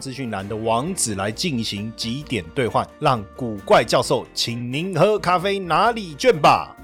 资讯栏的网址来进行几点兑换，让古怪教授请您喝咖啡拿礼券吧。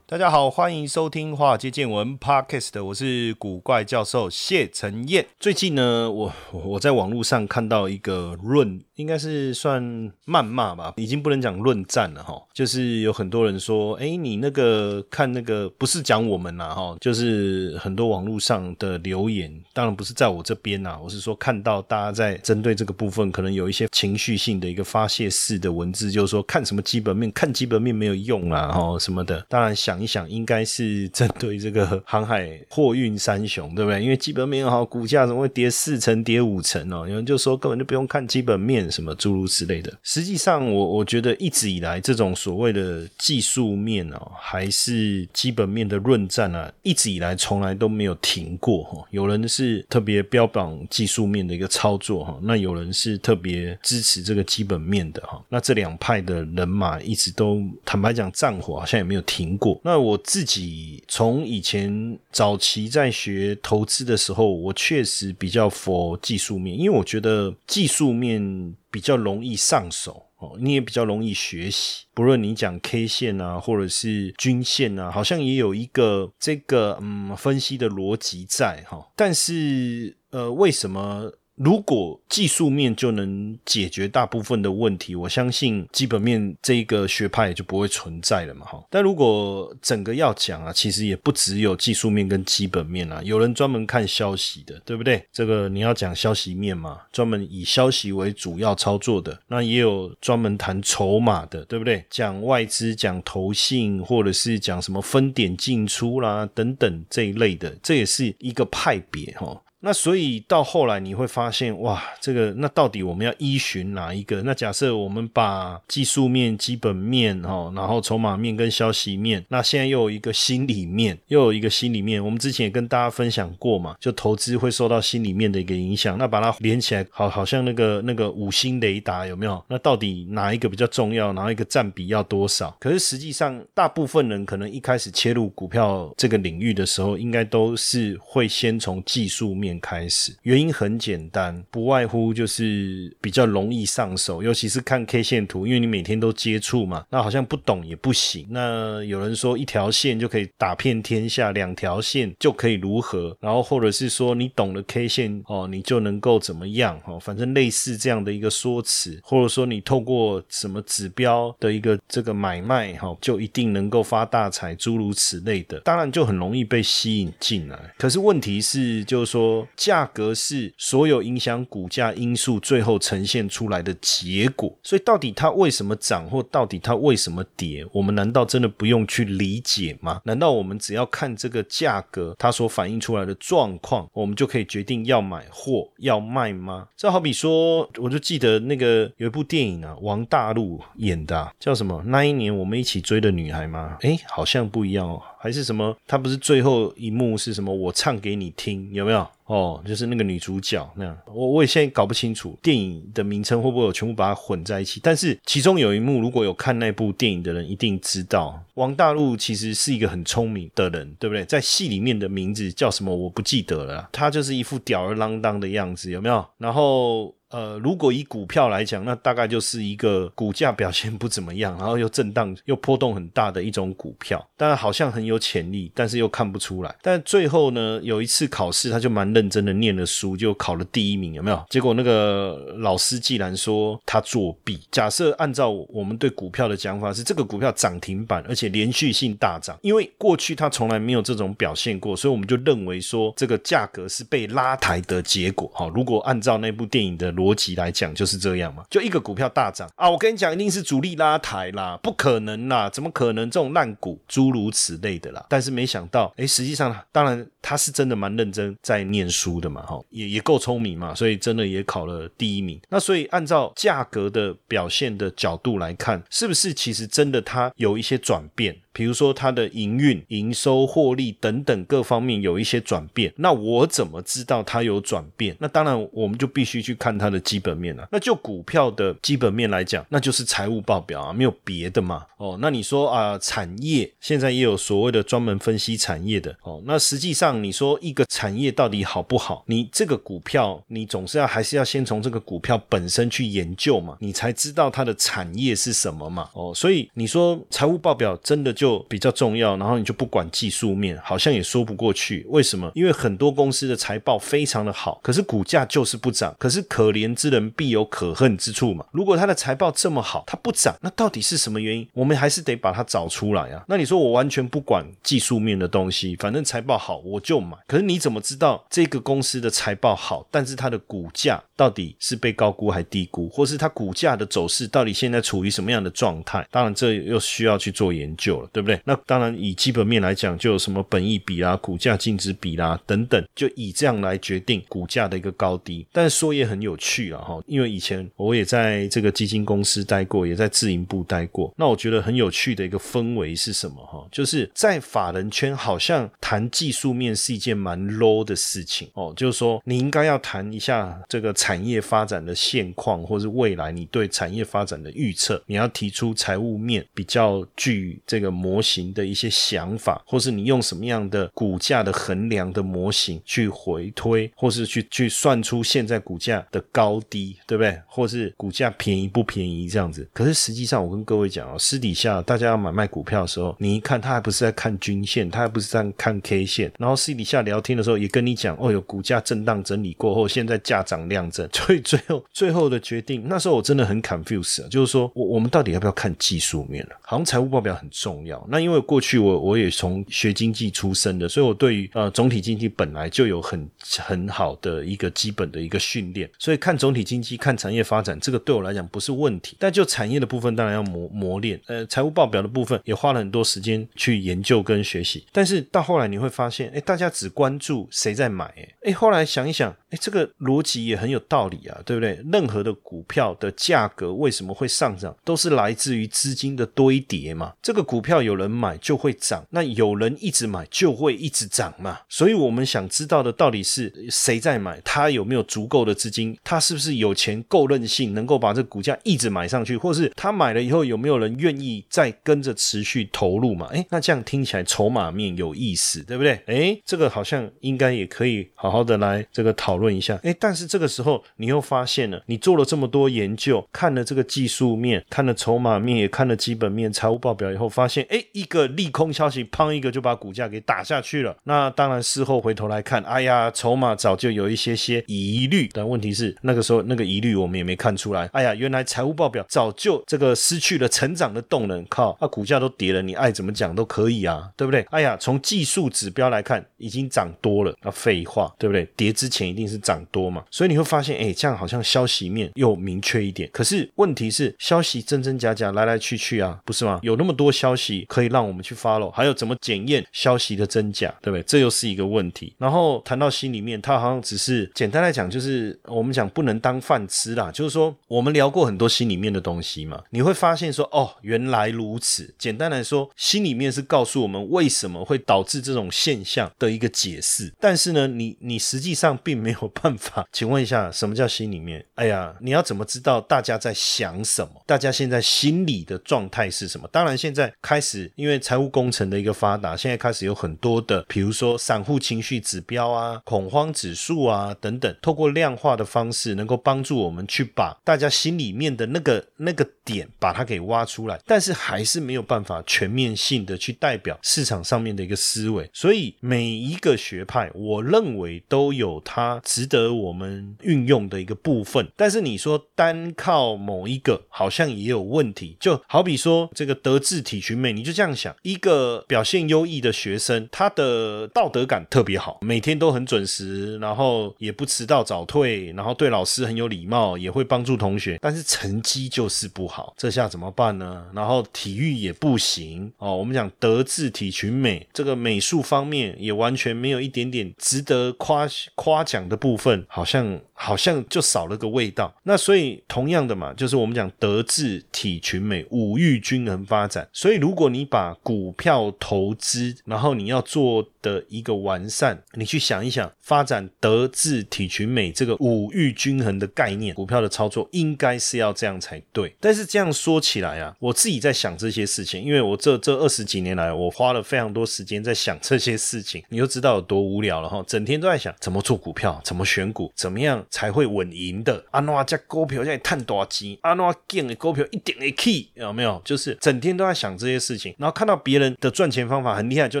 大家好，欢迎收听《华尔街见闻》Podcast，我是古怪教授谢承彦。最近呢，我我在网络上看到一个论，应该是算谩骂吧，已经不能讲论战了哈。就是有很多人说，哎，你那个看那个不是讲我们啦哈，就是很多网络上的留言，当然不是在我这边呐，我是说看到大家在针对这个部分，可能有一些情绪性的一个发泄式的文字，就是说看什么基本面，看基本面没有用啊，哈什么的。当然想一想，应该是针对这个 航海货运三雄，对不对？因为基本面好，股价怎么会跌四成、跌五成哦？有人就说根本就不用看基本面，什么诸如此类的。实际上，我我觉得一直以来这种。所谓的技术面哦，还是基本面的论战啊，一直以来从来都没有停过哈。有人是特别标榜技术面的一个操作哈，那有人是特别支持这个基本面的哈。那这两派的人马一直都坦白讲，战火好像也没有停过。那我自己从以前早期在学投资的时候，我确实比较佛技术面，因为我觉得技术面比较容易上手。哦，你也比较容易学习，不论你讲 K 线啊，或者是均线啊，好像也有一个这个嗯分析的逻辑在哈。但是呃，为什么？如果技术面就能解决大部分的问题，我相信基本面这一个学派就不会存在了嘛，哈。但如果整个要讲啊，其实也不只有技术面跟基本面啊，有人专门看消息的，对不对？这个你要讲消息面嘛，专门以消息为主要操作的，那也有专门谈筹码的，对不对？讲外资、讲投信，或者是讲什么分点进出啦等等这一类的，这也是一个派别，哈。那所以到后来你会发现，哇，这个那到底我们要依循哪一个？那假设我们把技术面、基本面，哈，然后筹码面跟消息面，那现在又有一个心里面，又有一个心里面。我们之前也跟大家分享过嘛，就投资会受到心里面的一个影响。那把它连起来，好，好像那个那个五星雷达有没有？那到底哪一个比较重要？哪一个占比要多少？可是实际上，大部分人可能一开始切入股票这个领域的时候，应该都是会先从技术面。开始原因很简单，不外乎就是比较容易上手，尤其是看 K 线图，因为你每天都接触嘛。那好像不懂也不行。那有人说一条线就可以打遍天下，两条线就可以如何？然后或者是说你懂了 K 线哦，你就能够怎么样？哦，反正类似这样的一个说辞，或者说你透过什么指标的一个这个买卖哈，就一定能够发大财，诸如此类的，当然就很容易被吸引进来。可是问题是，就是说。价格是所有影响股价因素最后呈现出来的结果，所以到底它为什么涨，或到底它为什么跌，我们难道真的不用去理解吗？难道我们只要看这个价格它所反映出来的状况，我们就可以决定要买或要卖吗？这好比说，我就记得那个有一部电影啊，王大陆演的，叫什么？那一年我们一起追的女孩吗？诶，好像不一样哦。还是什么？他不是最后一幕是什么？我唱给你听，有没有？哦，就是那个女主角那样。我我也现在搞不清楚电影的名称会不会有全部把它混在一起。但是其中有一幕，如果有看那部电影的人一定知道，王大陆其实是一个很聪明的人，对不对？在戏里面的名字叫什么？我不记得了。他就是一副吊儿郎当的样子，有没有？然后。呃，如果以股票来讲，那大概就是一个股价表现不怎么样，然后又震荡又波动很大的一种股票。当然好像很有潜力，但是又看不出来。但最后呢，有一次考试，他就蛮认真的念了书，就考了第一名，有没有？结果那个老师既然说他作弊，假设按照我们对股票的讲法是这个股票涨停板，而且连续性大涨，因为过去他从来没有这种表现过，所以我们就认为说这个价格是被拉抬的结果。好，如果按照那部电影的。逻辑来讲就是这样嘛，就一个股票大涨啊，我跟你讲，一定是主力拉抬啦，不可能啦，怎么可能这种烂股，诸如此类的啦。但是没想到，哎，实际上当然他是真的蛮认真在念书的嘛，哈，也也够聪明嘛，所以真的也考了第一名。那所以按照价格的表现的角度来看，是不是其实真的它有一些转变？比如说它的营运、营收、获利等等各方面有一些转变，那我怎么知道它有转变？那当然我们就必须去看它的基本面了。那就股票的基本面来讲，那就是财务报表啊，没有别的嘛。哦，那你说啊，产业现在也有所谓的专门分析产业的哦。那实际上你说一个产业到底好不好？你这个股票，你总是要还是要先从这个股票本身去研究嘛，你才知道它的产业是什么嘛。哦，所以你说财务报表真的就。就比较重要，然后你就不管技术面，好像也说不过去。为什么？因为很多公司的财报非常的好，可是股价就是不涨。可是可怜之人必有可恨之处嘛。如果他的财报这么好，它不涨，那到底是什么原因？我们还是得把它找出来啊。那你说我完全不管技术面的东西，反正财报好我就买。可是你怎么知道这个公司的财报好，但是它的股价到底是被高估还低估，或是它股价的走势到底现在处于什么样的状态？当然这又需要去做研究了。对不对？那当然，以基本面来讲，就有什么本益比啦、股价净值比啦等等，就以这样来决定股价的一个高低。但是说也很有趣啊，哈，因为以前我也在这个基金公司待过，也在自营部待过。那我觉得很有趣的一个氛围是什么？哈，就是在法人圈，好像谈技术面是一件蛮 low 的事情哦。就是说，你应该要谈一下这个产业发展的现况，或是未来你对产业发展的预测，你要提出财务面比较。具这个模型的一些想法，或是你用什么样的股价的衡量的模型去回推，或是去去算出现在股价的高低，对不对？或是股价便宜不便宜这样子。可是实际上，我跟各位讲哦，私底下大家要买卖股票的时候，你一看他还不是在看均线，他还不是在看 K 线，然后私底下聊天的时候也跟你讲，哦哟，股价震荡整理过后，现在价涨量 所以最后最后的决定，那时候我真的很 confused，就是说我我们到底要不要看技术面了？好像财务。报表很重要。那因为过去我我也从学经济出身的，所以我对于呃总体经济本来就有很很好的一个基本的一个训练。所以看总体经济、看产业发展，这个对我来讲不是问题。但就产业的部分，当然要磨磨练。呃，财务报表的部分也花了很多时间去研究跟学习。但是到后来你会发现，哎，大家只关注谁在买，哎，哎，后来想一想，哎，这个逻辑也很有道理啊，对不对？任何的股票的价格为什么会上涨，都是来自于资金的堆叠嘛。这个股票有人买就会涨，那有人一直买就会一直涨嘛。所以我们想知道的到底是谁在买，他有没有足够的资金，他是不是有钱够任性，能够把这股价一直买上去，或是他买了以后有没有人愿意再跟着持续投入嘛？诶，那这样听起来筹码面有意思，对不对？诶，这个好像应该也可以好好的来这个讨论一下。诶，但是这个时候你又发现了，你做了这么多研究，看了这个技术面，看了筹码面，也看了基本面、财务报。表以后发现，哎，一个利空消息，砰一个就把股价给打下去了。那当然，事后回头来看，哎呀，筹码早就有一些些疑虑。但问题是，那个时候那个疑虑我们也没看出来。哎呀，原来财务报表早就这个失去了成长的动能。靠，那股价都跌了，你爱怎么讲都可以啊，对不对？哎呀，从技术指标来看，已经涨多了。那废话，对不对？跌之前一定是涨多嘛。所以你会发现，哎，这样好像消息面又明确一点。可是问题是，消息真真假假，来来去去啊，不是吗？有那么多消息可以让我们去 follow，还有怎么检验消息的真假，对不对？这又是一个问题。然后谈到心里面，它好像只是简单来讲，就是我们讲不能当饭吃啦。就是说，我们聊过很多心里面的东西嘛，你会发现说，哦，原来如此。简单来说，心里面是告诉我们为什么会导致这种现象的一个解释。但是呢，你你实际上并没有办法。请问一下，什么叫心里面？哎呀，你要怎么知道大家在想什么？大家现在心理的状态是什么？当然，现在。开始，因为财务工程的一个发达，现在开始有很多的，比如说散户情绪指标啊、恐慌指数啊等等，透过量化的方式，能够帮助我们去把大家心里面的那个那个点把它给挖出来，但是还是没有办法全面性的去代表市场上面的一个思维。所以每一个学派，我认为都有它值得我们运运用的一个部分。但是你说单靠某一个，好像也有问题。就好比说这个德智体群美，你就这样想：一个表现优异的学生，他的道德感特别好，每天都很准时，然后也不迟到早退，然后对老师很有礼貌，也会帮助同学，但是成绩就是不好，这下怎么办呢？然后体育也不行哦。我们讲德智体群美，这个美术方面也完全没有一点点值得夸夸奖的部分，好像。好像就少了个味道。那所以同样的嘛，就是我们讲德智体群美五育均衡发展。所以如果你把股票投资，然后你要做的一个完善，你去想一想，发展德智体群美这个五育均衡的概念，股票的操作应该是要这样才对。但是这样说起来啊，我自己在想这些事情，因为我这这二十几年来，我花了非常多时间在想这些事情，你就知道有多无聊了哈。整天都在想怎么做股票，怎么选股，怎么样。才会稳赢的。阿诺加股票在探多少钱？阿诺建的股票一点 A key 有没有？就是整天都在想这些事情，然后看到别人的赚钱方法很厉害，就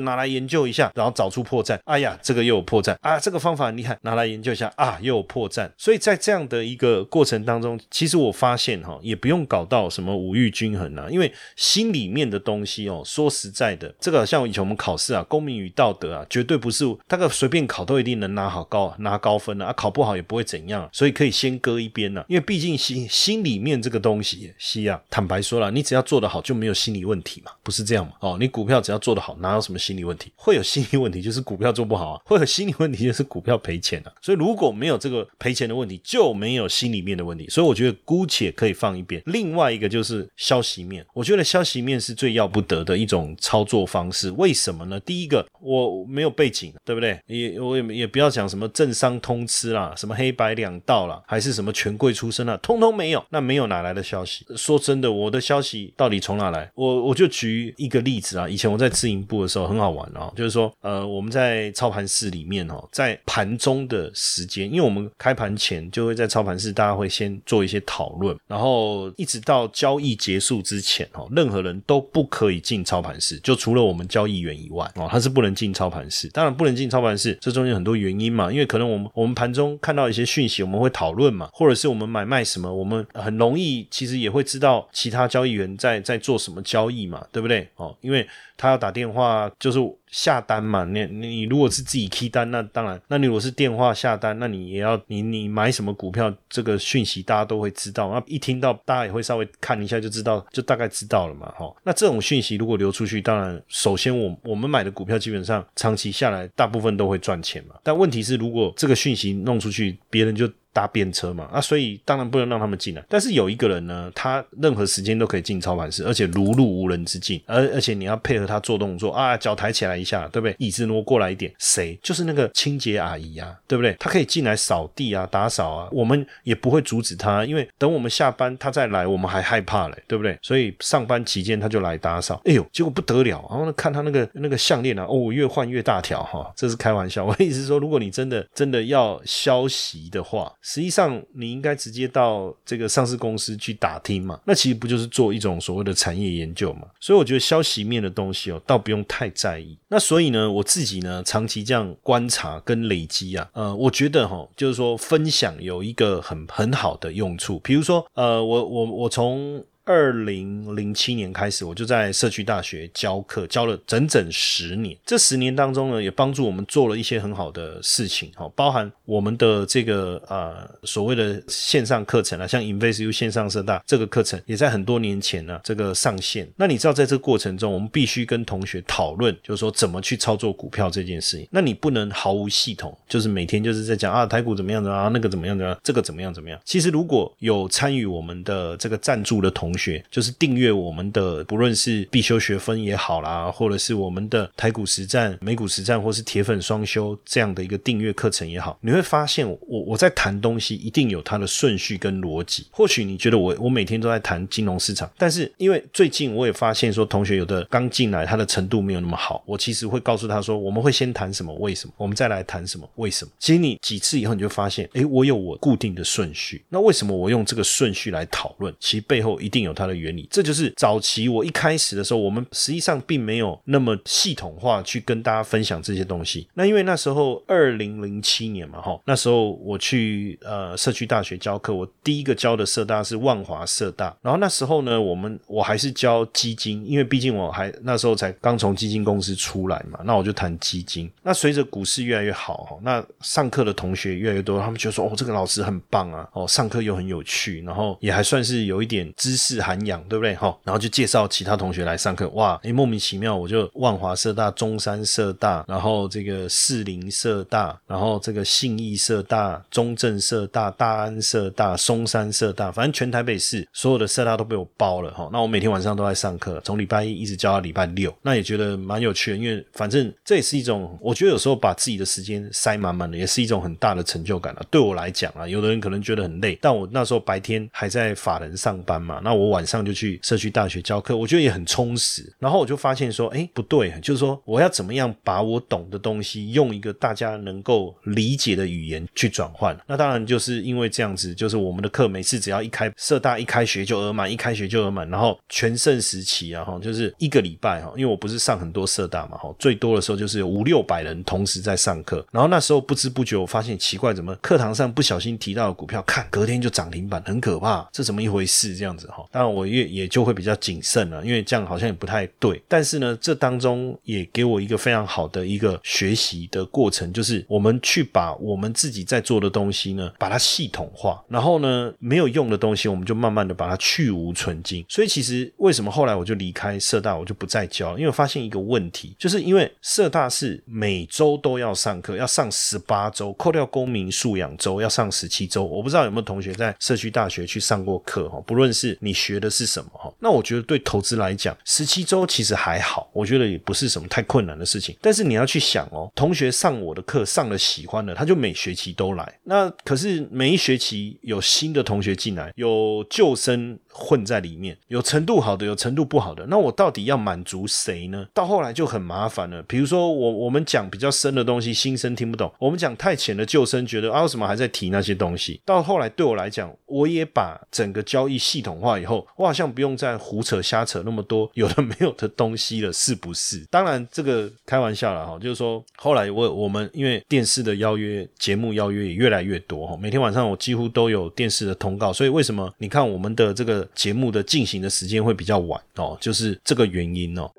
拿来研究一下，然后找出破绽。哎呀，这个又有破绽啊！这个方法很厉害，拿来研究一下啊，又有破绽。所以在这样的一个过程当中，其实我发现哈，也不用搞到什么五育均衡啊，因为心里面的东西哦，说实在的，这个像以前我们考试啊，公民与道德啊，绝对不是那个随便考都一定能拿好高拿高分的啊，考不好也不会怎。怎样，所以可以先搁一边了，因为毕竟心心里面这个东西，西啊，坦白说了，你只要做得好，就没有心理问题嘛，不是这样嘛？哦，你股票只要做得好，哪有什么心理问题？会有心理问题就是股票做不好啊，会有心理问题就是股票赔钱啊。所以如果没有这个赔钱的问题，就没有心里面的问题。所以我觉得姑且可以放一边。另外一个就是消息面，我觉得消息面是最要不得的一种操作方式。为什么呢？第一个，我没有背景，对不对？也我也也不要讲什么政商通吃啦，什么黑白。两道了，还是什么权贵出身啊？通通没有，那没有哪来的消息？说真的，我的消息到底从哪来？我我就举一个例子啊，以前我在自营部的时候很好玩哦，就是说，呃，我们在操盘室里面哦，在盘中的时间，因为我们开盘前就会在操盘室，大家会先做一些讨论，然后一直到交易结束之前哦，任何人都不可以进操盘室，就除了我们交易员以外哦，他是不能进操盘室。当然不能进操盘室，这中间很多原因嘛，因为可能我们我们盘中看到一些讯息。我们会讨论嘛，或者是我们买卖什么，我们很容易其实也会知道其他交易员在在做什么交易嘛，对不对？哦，因为他要打电话就是下单嘛，你你如果是自己 key 单，那当然，那你如果是电话下单，那你也要你你买什么股票，这个讯息大家都会知道，那一听到大家也会稍微看一下就知道，就大概知道了嘛，哈。那这种讯息如果流出去，当然首先我我们买的股票基本上长期下来大部分都会赚钱嘛，但问题是如果这个讯息弄出去，别人就搭便车嘛啊，所以当然不能让他们进来。但是有一个人呢，他任何时间都可以进操盘室，而且如入无人之境。而而且你要配合他做动作啊，脚抬起来一下，对不对？椅子挪过来一点，谁？就是那个清洁阿姨啊，对不对？他可以进来扫地啊，打扫啊，我们也不会阻止他，因为等我们下班他再来，我们还害怕嘞，对不对？所以上班期间他就来打扫。哎呦，结果不得了，然后呢，看他那个那个项链啊，哦，越换越大条哈，这是开玩笑。我的意思是说，如果你真的真的要消息的话。实际上，你应该直接到这个上市公司去打听嘛。那其实不就是做一种所谓的产业研究嘛？所以我觉得消息面的东西哦，倒不用太在意。那所以呢，我自己呢，长期这样观察跟累积啊，呃，我觉得哈，就是说分享有一个很很好的用处。比如说，呃，我我我从。二零零七年开始，我就在社区大学教课，教了整整十年。这十年当中呢，也帮助我们做了一些很好的事情，哈，包含我们的这个呃所谓的线上课程啊，像 InvestU 线上社大这个课程，也在很多年前呢这个上线。那你知道，在这个过程中，我们必须跟同学讨论，就是说怎么去操作股票这件事情。那你不能毫无系统，就是每天就是在讲啊台股怎么样的啊，那个怎么样的，这个怎么样怎么样。其实如果有参与我们的这个赞助的同，学就是订阅我们的，不论是必修学分也好啦，或者是我们的台股实战、美股实战，或是铁粉双修这样的一个订阅课程也好，你会发现我我在谈东西一定有它的顺序跟逻辑。或许你觉得我我每天都在谈金融市场，但是因为最近我也发现说，同学有的刚进来，他的程度没有那么好，我其实会告诉他说，我们会先谈什么，为什么，我们再来谈什么，为什么。其实你几次以后，你就发现，诶，我有我固定的顺序。那为什么我用这个顺序来讨论？其实背后一定。有它的原理。这就是早期我一开始的时候，我们实际上并没有那么系统化去跟大家分享这些东西。那因为那时候二零零七年嘛，哈，那时候我去呃社区大学教课，我第一个教的社大是万华社大。然后那时候呢，我们我还是教基金，因为毕竟我还那时候才刚从基金公司出来嘛，那我就谈基金。那随着股市越来越好，哈，那上课的同学越来越多，他们觉得说，哦，这个老师很棒啊，哦，上课又很有趣，然后也还算是有一点知识涵养，对不对？哈，然后就介绍其他同学来上课，哇，诶，莫名其妙，我就万华社大、中山社大，然后这个士林社大，然后这个信义社大、中正社大、大安社大、松山社大，反正全台北市所有的社大都被我包了，哈。那我每天晚上都在上课，从礼拜一一直教到礼拜六，那也觉得蛮有趣的，因为反正这也是一种，我觉得有时候把自己的时间塞满满的，也是一种很大的成就感了。对我来讲啊，有的人可能觉得很累，但我那时候白天还在法人上班嘛，那我晚上就去社区大学教课，我觉得也很充实。然后我就发现说，哎，不对，就是说我要怎么样把我懂的东西用一个大家能够理解的语言去转换。那当然就是因为这样子，就是我们的课每次只要一开社大一开学就额满，一开学就额满，然后全盛时期啊哈，就是一个礼拜哈，因为我不是上很多社大嘛哈，最多的时候就是有五六百人同时在上课。然后那时候不知不觉我发现奇怪，怎么课堂上不小心提到的股票，看隔天就涨停板，很可怕，这怎么一回事？这样子哈，当然我也也就会比较谨慎了，因为这样好像也不太对。但是呢，这当中也给我一个非常好的一个学习的过程，就是我们去把我们自己在做的东西呢，把它系统化，然后呢，没有用的东西，我们就慢慢的把它去无存精。所以其实为什么后来我就离开社大，我就不再教了，因为我发现一个问题，就是因为社大是每周都要上课，要上十八周，扣掉公民素养周要上十七周。我不知道有没有同学在社区大学去上过课哈，不论是你学的是什么哈，那我觉得对投资来讲，十七周其实还好，我觉得也不是什么太困难的事情。但是你要去想哦，同学上我的课上了喜欢的，他就每学期都来。那可是每一学期有新的同学进来，有旧生混在里面，有程度好的，有程度不好的。那我到底要满足谁呢？到后来就很麻烦了。比如说我我们讲比较深的东西，新生听不懂；我们讲太浅的，旧生觉得啊，为什么还在提那些东西？到后来对我来讲，我也把整个交易系统化，后我好像不用再胡扯瞎扯那么多有的没有的东西了，是不是？当然这个开玩笑了哈，就是说后来我我们因为电视的邀约、节目邀约也越来越多哈，每天晚上我几乎都有电视的通告，所以为什么你看我们的这个节目的进行的时间会比较晚哦，就是这个原因哦。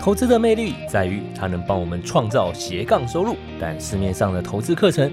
投资的魅力在于它能帮我们创造斜杠收入，但市面上的投资课程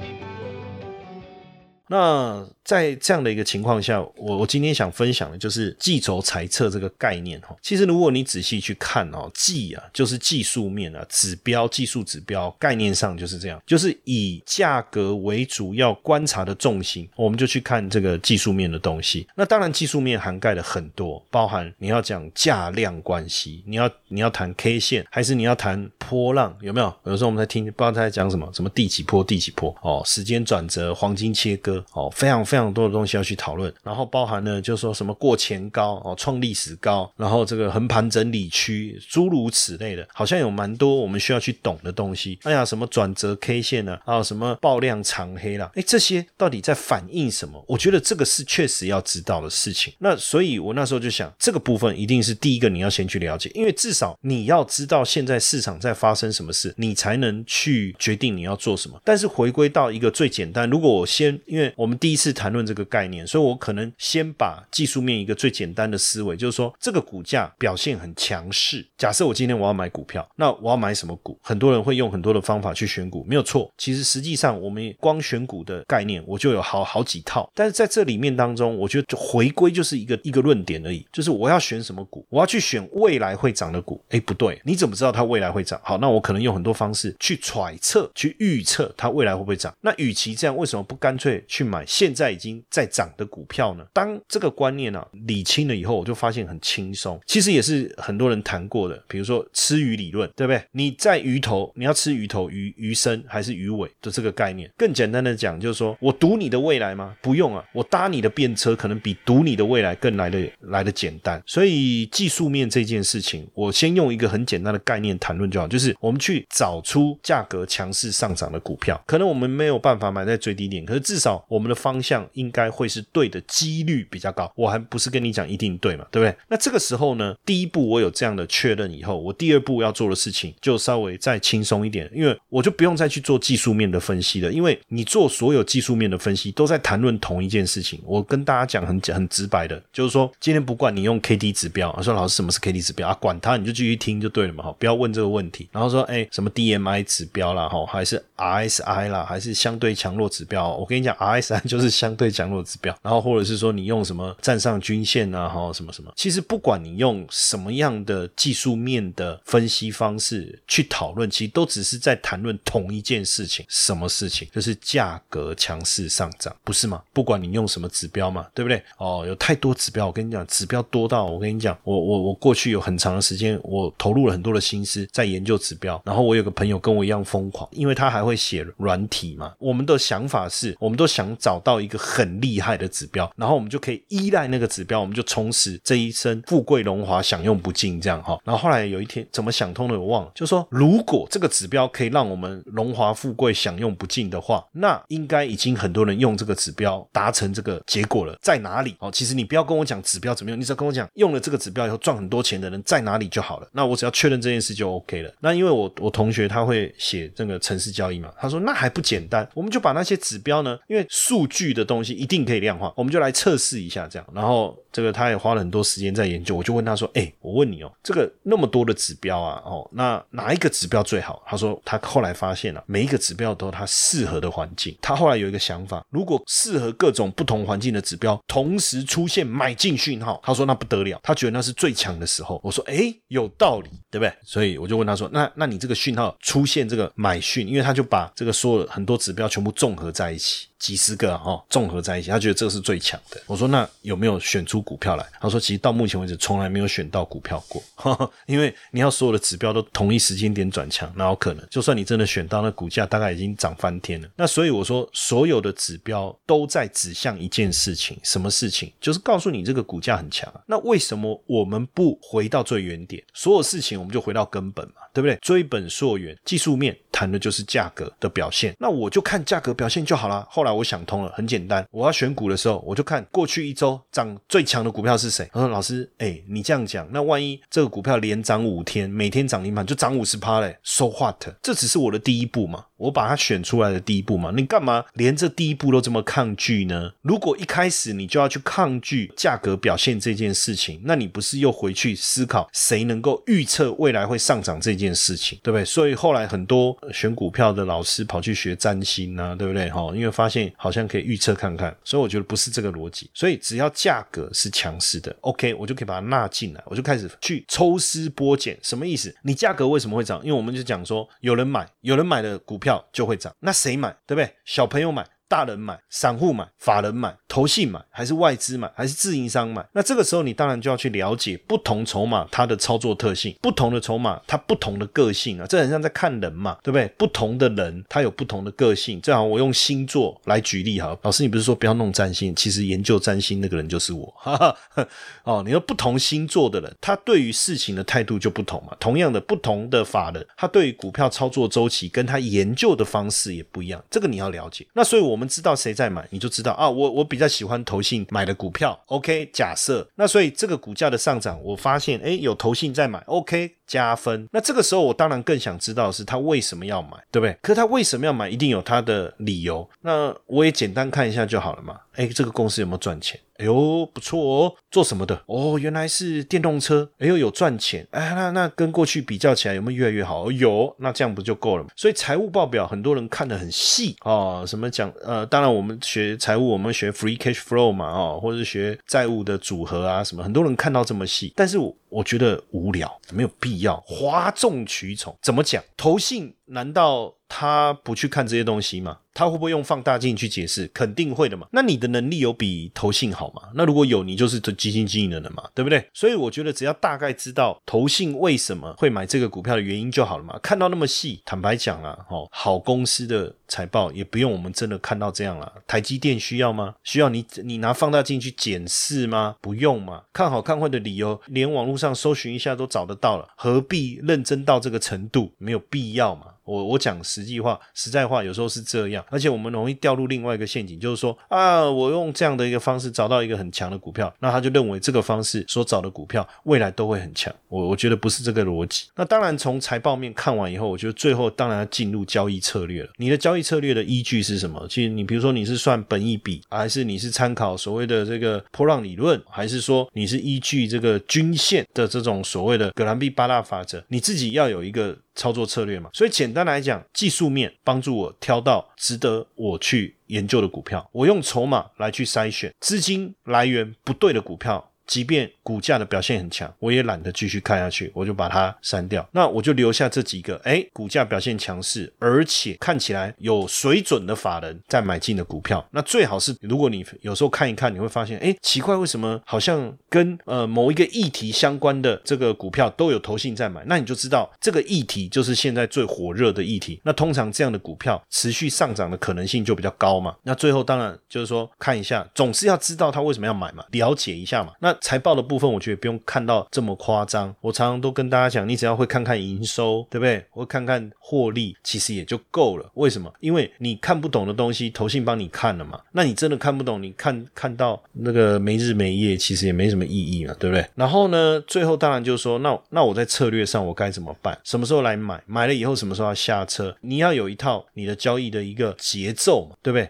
那在这样的一个情况下，我我今天想分享的就是计筹裁测这个概念哈。其实如果你仔细去看哦，计啊就是技术面啊，指标技术指标概念上就是这样，就是以价格为主要观察的重心，我们就去看这个技术面的东西。那当然技术面涵盖了很多，包含你要讲价量关系，你要你要谈 K 线，还是你要谈波浪，有没有？有时候我们在听，不知道他在讲什么，什么第几波第几波哦，时间转折，黄金切割哦，非常非常。多的东西要去讨论，然后包含呢，就说什么过前高哦，创历史高，然后这个横盘整理区，诸如此类的，好像有蛮多我们需要去懂的东西。哎呀，什么转折 K 线呢？还有什么爆量长黑啦？哎，这些到底在反映什么？我觉得这个是确实要知道的事情。那所以我那时候就想，这个部分一定是第一个你要先去了解，因为至少你要知道现在市场在发生什么事，你才能去决定你要做什么。但是回归到一个最简单，如果我先，因为我们第一次谈。论这个概念，所以我可能先把技术面一个最简单的思维，就是说这个股价表现很强势。假设我今天我要买股票，那我要买什么股？很多人会用很多的方法去选股，没有错。其实实际上我们光选股的概念，我就有好好几套。但是在这里面当中，我觉得就回归就是一个一个论点而已，就是我要选什么股，我要去选未来会涨的股。哎，不对，你怎么知道它未来会涨？好，那我可能用很多方式去揣测、去预测它未来会不会涨。那与其这样，为什么不干脆去买现在已经在涨的股票呢？当这个观念啊理清了以后，我就发现很轻松。其实也是很多人谈过的，比如说吃鱼理论，对不对？你在鱼头，你要吃鱼头、鱼鱼身还是鱼尾的这个概念。更简单的讲，就是说我赌你的未来吗？不用啊，我搭你的便车，可能比赌你的未来更来的来的简单。所以技术面这件事情，我先用一个很简单的概念谈论就好，就是我们去找出价格强势上涨的股票，可能我们没有办法买在最低点，可是至少我们的方向应该会是对的，几率比较高。我还不是跟你讲一定对嘛，对不对？那这个时候呢，第一步我有这样的确认以后，我第二步要做的事情就稍微再轻松一点，因为我就不用再去做技术面的分析了，因为你做所有技术面的分析都在谈论同一件事情。我跟大家讲很很直白的，就是说今天不管你用 K D 指标，说老师什么是 K D 指标啊？管它，你就继续听就对了嘛，哈，不要问这个问题。然后说，哎，什么 D M I 指标啦，哈，还是 R S I 啦，还是相对强弱指标？我跟你讲，R S I 就是相对强弱指标。然后或者是说你用什么站上均线啊，哈，什么什么。其实不管你用什么样的技术面的分析方式去讨论，其实都只是在谈论同一件事情，什么事情？就是价格强势上涨，不是吗？不管你用什么指标嘛，对不对？哦，有太多指标，我跟你讲，指标多到我跟你讲，我我我过去有很长的时间，我投入了很多的心思在研究指标。然后我有个朋友跟我一样疯狂，因为他还会写软体嘛。我们的想法是，我们都想想找到一个很厉害的指标，然后我们就可以依赖那个指标，我们就从此这一生富贵荣华享用不尽，这样哈。然后后来有一天怎么想通了，我忘了，就说如果这个指标可以让我们荣华富贵享用不尽的话，那应该已经很多人用这个指标达成这个结果了。在哪里？哦，其实你不要跟我讲指标怎么用，你只要跟我讲用了这个指标以后赚很多钱的人在哪里就好了。那我只要确认这件事就 OK 了。那因为我我同学他会写这个城市交易嘛，他说那还不简单，我们就把那些指标呢，因为数据的东西一定可以量化，我们就来测试一下这样。然后这个他也花了很多时间在研究，我就问他说，哎，我问你哦，这个那么多的指标啊，哦，那哪一个指标最好？他说他后来发现了每一个指标都有它适合的环境。他后来有一个想法，如果适合各种不同环境的指标同时出现买进讯号，他说那不得了，他觉得那是最强的时候。我说，哎，有道理，对不对？所以我就问他说，那那你这个讯号出现这个买讯，因为他就把这个所有很多指标全部综合在一起。几十个哈综合在一起，他觉得这个是最强的。我说那有没有选出股票来？他说其实到目前为止从来没有选到股票过，因为你要所有的指标都同一时间点转强，哪有可能？就算你真的选到，那股价大概已经涨翻天了。那所以我说所有的指标都在指向一件事情，什么事情？就是告诉你这个股价很强。那为什么我们不回到最原点？所有事情我们就回到根本嘛，对不对？追本溯源，技术面谈的就是价格的表现。那我就看价格表现就好了。后来。我想通了，很简单。我要选股的时候，我就看过去一周涨最强的股票是谁。他说：“老师，哎，你这样讲，那万一这个股票连涨五天，每天涨停板就涨五十趴嘞？So what？这只是我的第一步嘛。”我把它选出来的第一步嘛，你干嘛连这第一步都这么抗拒呢？如果一开始你就要去抗拒价格表现这件事情，那你不是又回去思考谁能够预测未来会上涨这件事情，对不对？所以后来很多选股票的老师跑去学占星啊，对不对？哈，因为发现好像可以预测看看，所以我觉得不是这个逻辑。所以只要价格是强势的，OK，我就可以把它纳进来，我就开始去抽丝剥茧。什么意思？你价格为什么会涨？因为我们就讲说有人买，有人买的股票。就会涨，那谁买，对不对？小朋友买。大人买、散户买、法人买、投信买，还是外资买，还是自营商买？那这个时候你当然就要去了解不同筹码它的操作特性，不同的筹码它不同的个性啊，这很像在看人嘛，对不对？不同的人他有不同的个性。正好我用星座来举例哈，老师你不是说不要弄占星，其实研究占星那个人就是我。哈哈。哦，你说不同星座的人，他对于事情的态度就不同嘛。同样的，不同的法人，他对于股票操作周期跟他研究的方式也不一样，这个你要了解。那所以我我们知道谁在买，你就知道啊。我我比较喜欢投信买的股票。OK，假设那所以这个股价的上涨，我发现诶有投信在买。OK，加分。那这个时候我当然更想知道是他为什么要买，对不对？可他为什么要买，一定有他的理由。那我也简单看一下就好了嘛。诶，这个公司有没有赚钱？哎呦，不错哦，做什么的？哦，原来是电动车。哎呦，有赚钱。哎，那那跟过去比较起来，有没有越来越好？有，那这样不就够了吗？所以财务报表很多人看得很细哦。什么讲？呃，当然我们学财务，我们学 free cash flow 嘛，哦，或者是学债务的组合啊，什么，很多人看到这么细，但是我我觉得无聊，没有必要哗众取宠。怎么讲？投信难道？他不去看这些东西嘛？他会不会用放大镜去解释？肯定会的嘛。那你的能力有比投信好吗？那如果有，你就是基金经理人了嘛，对不对？所以我觉得只要大概知道投信为什么会买这个股票的原因就好了嘛。看到那么细，坦白讲啊，哦，好公司的财报也不用我们真的看到这样了。台积电需要吗？需要你你拿放大镜去检视吗？不用嘛。看好看坏的理由，连网络上搜寻一下都找得到了，何必认真到这个程度？没有必要嘛。我我讲实际话、实在话，有时候是这样，而且我们容易掉入另外一个陷阱，就是说啊，我用这样的一个方式找到一个很强的股票，那他就认为这个方式所找的股票未来都会很强。我我觉得不是这个逻辑。那当然，从财报面看完以后，我觉得最后当然要进入交易策略了。你的交易策略的依据是什么？其实你比如说你是算本益比，还是你是参考所谓的这个波浪理论，还是说你是依据这个均线的这种所谓的格兰比八大法则？你自己要有一个。操作策略嘛，所以简单来讲，技术面帮助我挑到值得我去研究的股票，我用筹码来去筛选资金来源不对的股票。即便股价的表现很强，我也懒得继续看下去，我就把它删掉。那我就留下这几个，哎，股价表现强势，而且看起来有水准的法人在买进的股票。那最好是，如果你有时候看一看，你会发现，哎，奇怪，为什么好像跟呃某一个议题相关的这个股票都有投信在买？那你就知道这个议题就是现在最火热的议题。那通常这样的股票持续上涨的可能性就比较高嘛。那最后当然就是说看一下，总是要知道他为什么要买嘛，了解一下嘛。那财报的部分，我觉得不用看到这么夸张。我常常都跟大家讲，你只要会看看营收，对不对？会看看获利，其实也就够了。为什么？因为你看不懂的东西，投信帮你看了嘛。那你真的看不懂，你看看到那个没日没夜，其实也没什么意义嘛，对不对？然后呢，最后当然就是说，那那我在策略上我该怎么办？什么时候来买？买了以后什么时候要下车？你要有一套你的交易的一个节奏嘛，对不对？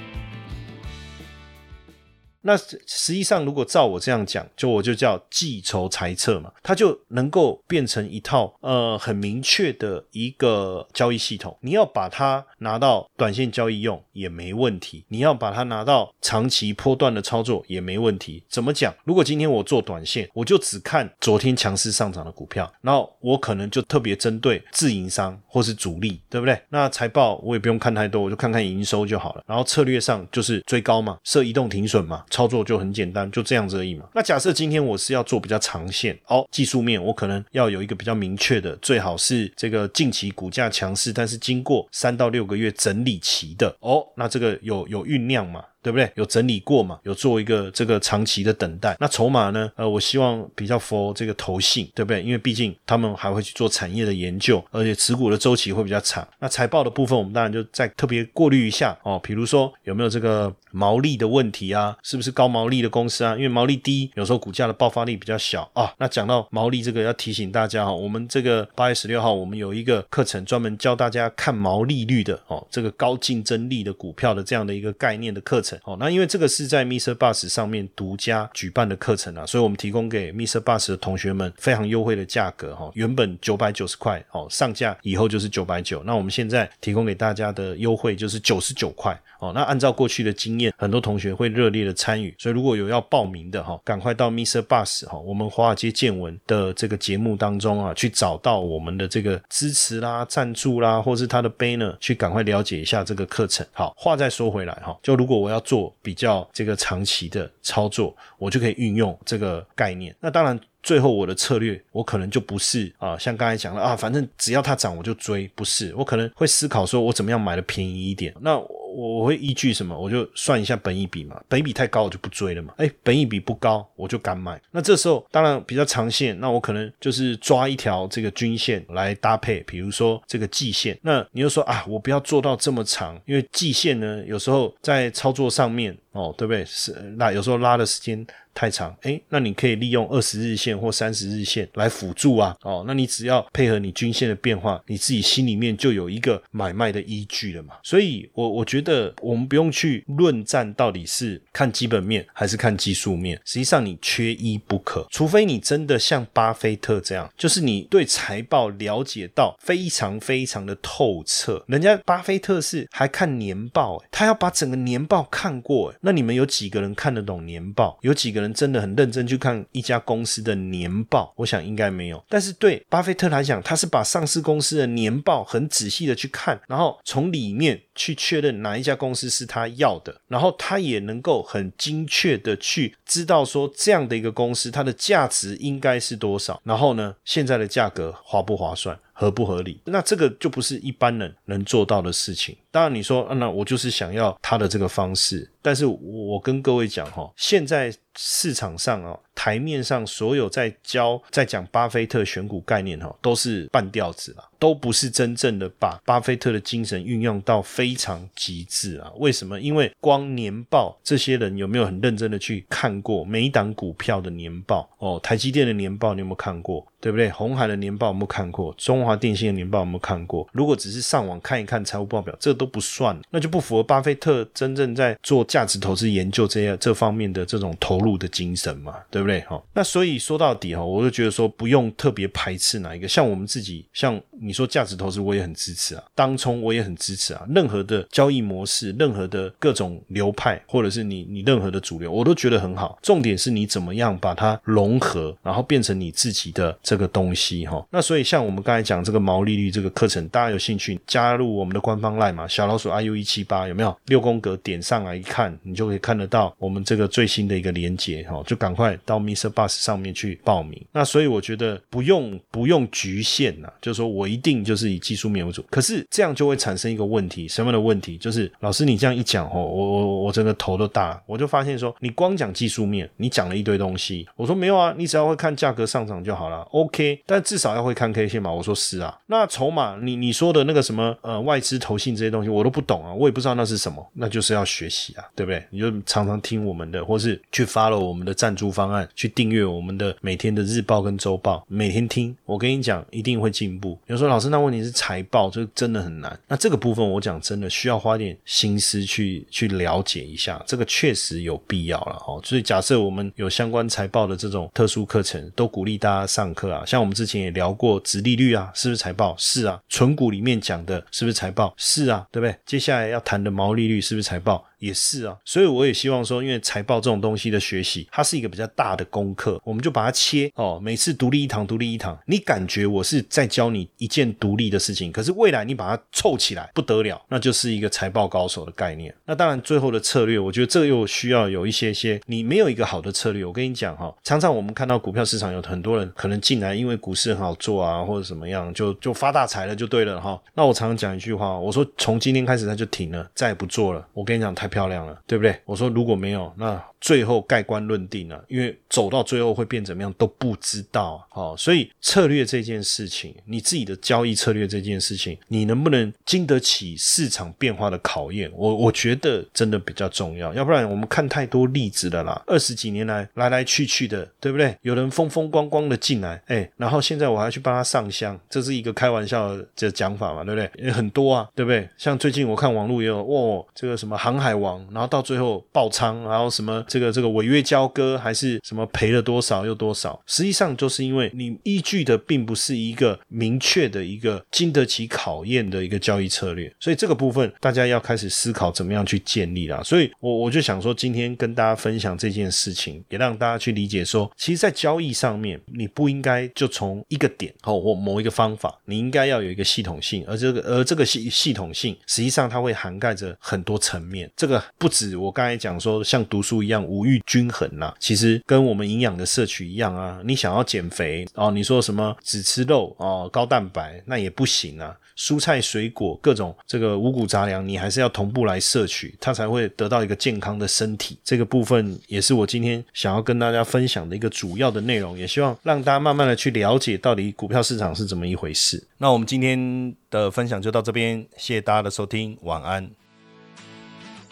那实际上，如果照我这样讲，就我就叫计筹裁测嘛，它就能够变成一套呃很明确的一个交易系统。你要把它拿到短线交易用也没问题，你要把它拿到长期波段的操作也没问题。怎么讲？如果今天我做短线，我就只看昨天强势上涨的股票，然后我可能就特别针对自营商或是主力，对不对？那财报我也不用看太多，我就看看营收就好了。然后策略上就是追高嘛，设移动停损嘛。操作就很简单，就这样子而已嘛。那假设今天我是要做比较长线，哦，技术面我可能要有一个比较明确的，最好是这个近期股价强势，但是经过三到六个月整理期的，哦，那这个有有酝酿嘛。对不对？有整理过嘛？有做一个这个长期的等待。那筹码呢？呃，我希望比较 for 这个投信，对不对？因为毕竟他们还会去做产业的研究，而且持股的周期会比较长。那财报的部分，我们当然就再特别过滤一下哦。比如说有没有这个毛利的问题啊？是不是高毛利的公司啊？因为毛利低，有时候股价的爆发力比较小啊。那讲到毛利这个，要提醒大家哈，我们这个八月十六号，我们有一个课程专门教大家看毛利率的哦，这个高竞争力的股票的这样的一个概念的课程。哦，那因为这个是在 Mr. Bus 上面独家举办的课程啊，所以我们提供给 Mr. Bus 的同学们非常优惠的价格哈，原本九百九十块哦，上架以后就是九百九，那我们现在提供给大家的优惠就是九十九块哦。那按照过去的经验，很多同学会热烈的参与，所以如果有要报名的哈，赶快到 Mr. Bus 哈，我们华尔街见闻的这个节目当中啊，去找到我们的这个支持啦、赞助啦，或是他的 banner，去赶快了解一下这个课程。好，话再说回来哈，就如果我要做。比较这个长期的操作，我就可以运用这个概念。那当然，最后我的策略，我可能就不是啊，像刚才讲的啊，反正只要它涨我就追，不是，我可能会思考说我怎么样买的便宜一点。那我我会依据什么？我就算一下本一比嘛，本一比太高我就不追了嘛。哎，本一比不高我就敢买。那这时候当然比较长线，那我可能就是抓一条这个均线来搭配，比如说这个季线。那你又说啊，我不要做到这么长，因为季线呢有时候在操作上面哦，对不对？是那有时候拉的时间。太长，哎，那你可以利用二十日线或三十日线来辅助啊，哦，那你只要配合你均线的变化，你自己心里面就有一个买卖的依据了嘛。所以，我我觉得我们不用去论战到底是看基本面还是看技术面，实际上你缺一不可，除非你真的像巴菲特这样，就是你对财报了解到非常非常的透彻。人家巴菲特是还看年报，他要把整个年报看过，那你们有几个人看得懂年报？有几个？人真的很认真去看一家公司的年报，我想应该没有。但是对巴菲特来讲，他是把上市公司的年报很仔细的去看，然后从里面去确认哪一家公司是他要的，然后他也能够很精确的去知道说这样的一个公司它的价值应该是多少，然后呢，现在的价格划不划算？合不合理？那这个就不是一般人能做到的事情。当然，你说，那我就是想要他的这个方式。但是我跟各位讲哈，现在市场上啊，台面上所有在教、在讲巴菲特选股概念哈，都是半吊子啦，都不是真正的把巴菲特的精神运用到非常极致啊。为什么？因为光年报，这些人有没有很认真的去看过每一档股票的年报？哦，台积电的年报你有没有看过？对不对？红海的年报有没有看过？中华电信的年报有没有看过？如果只是上网看一看财务报表，这都不算，那就不符合巴菲特真正在做价值投资研究这样这方面的这种投入的精神嘛？对不对？哈，那所以说到底哈，我就觉得说不用特别排斥哪一个，像我们自己，像你你说价值投资，我也很支持啊，当冲我也很支持啊，任何的交易模式，任何的各种流派，或者是你你任何的主流，我都觉得很好。重点是你怎么样把它融合，然后变成你自己的。这个东西哈，那所以像我们刚才讲这个毛利率这个课程，大家有兴趣加入我们的官方 line 嘛？小老鼠 iu 一七八有没有？六宫格点上来一看，你就可以看得到我们这个最新的一个连接哈，就赶快到 Mr. Bus 上面去报名。那所以我觉得不用不用局限呐，就是说我一定就是以技术面为主。可是这样就会产生一个问题，什么样的问题？就是老师你这样一讲哦，我我我真的头都大了，我就发现说你光讲技术面，你讲了一堆东西。我说没有啊，你只要会看价格上涨就好了。OK，但至少要会看 K 线嘛。我说是啊，那筹码你你说的那个什么呃外资投信这些东西我都不懂啊，我也不知道那是什么，那就是要学习啊，对不对？你就常常听我们的，或是去 follow 我们的赞助方案，去订阅我们的每天的日报跟周报，每天听。我跟你讲，一定会进步。有时候老师，那问题是财报，就真的很难。那这个部分我讲真的需要花点心思去去了解一下，这个确实有必要了哦。所以假设我们有相关财报的这种特殊课程，都鼓励大家上课。啊，像我们之前也聊过，殖利率啊，是不是财报？是啊，纯股里面讲的是不是财报？是啊，对不对？接下来要谈的毛利率是不是财报？也是啊，所以我也希望说，因为财报这种东西的学习，它是一个比较大的功课，我们就把它切哦，每次独立一堂，独立一堂。你感觉我是在教你一件独立的事情，可是未来你把它凑起来不得了，那就是一个财报高手的概念。那当然，最后的策略，我觉得这又需要有一些些，你没有一个好的策略，我跟你讲哈，常常我们看到股票市场有很多人可能进来，因为股市很好做啊，或者怎么样，就就发大财了，就对了哈。那我常常讲一句话，我说从今天开始他就停了，再也不做了。我跟你讲，太漂亮了，对不对？我说如果没有，那。最后盖棺论定了，因为走到最后会变怎么样都不知道，好，所以策略这件事情，你自己的交易策略这件事情，你能不能经得起市场变化的考验？我我觉得真的比较重要，要不然我们看太多例子了啦，二十几年来来来去去的，对不对？有人风风光光的进来，哎，然后现在我还去帮他上香，这是一个开玩笑的讲法嘛，对不对？也很多啊，对不对？像最近我看网络也有，哇，这个什么航海王，然后到最后爆仓，然后什么。这个这个违约交割还是什么赔了多少又多少？实际上就是因为你依据的并不是一个明确的一个经得起考验的一个交易策略，所以这个部分大家要开始思考怎么样去建立啦。所以我我就想说，今天跟大家分享这件事情，也让大家去理解说，其实，在交易上面，你不应该就从一个点哦或某一个方法，你应该要有一个系统性，而这个而这个系系统性，实际上它会涵盖着很多层面。这个个不止我刚才讲说像读书一样五育均衡呐，其实跟我们营养的摄取一样啊。你想要减肥哦，你说什么只吃肉哦，高蛋白那也不行啊。蔬菜水果各种这个五谷杂粮，你还是要同步来摄取，它才会得到一个健康的身体。这个部分也是我今天想要跟大家分享的一个主要的内容，也希望让大家慢慢的去了解到底股票市场是怎么一回事。那我们今天的分享就到这边，谢谢大家的收听，晚安。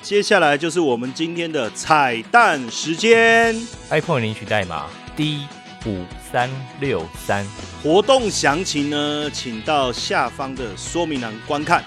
接下来就是我们今天的彩蛋时间，iPhone 领取代码 D 五三六三。活动详情呢，请到下方的说明栏观看。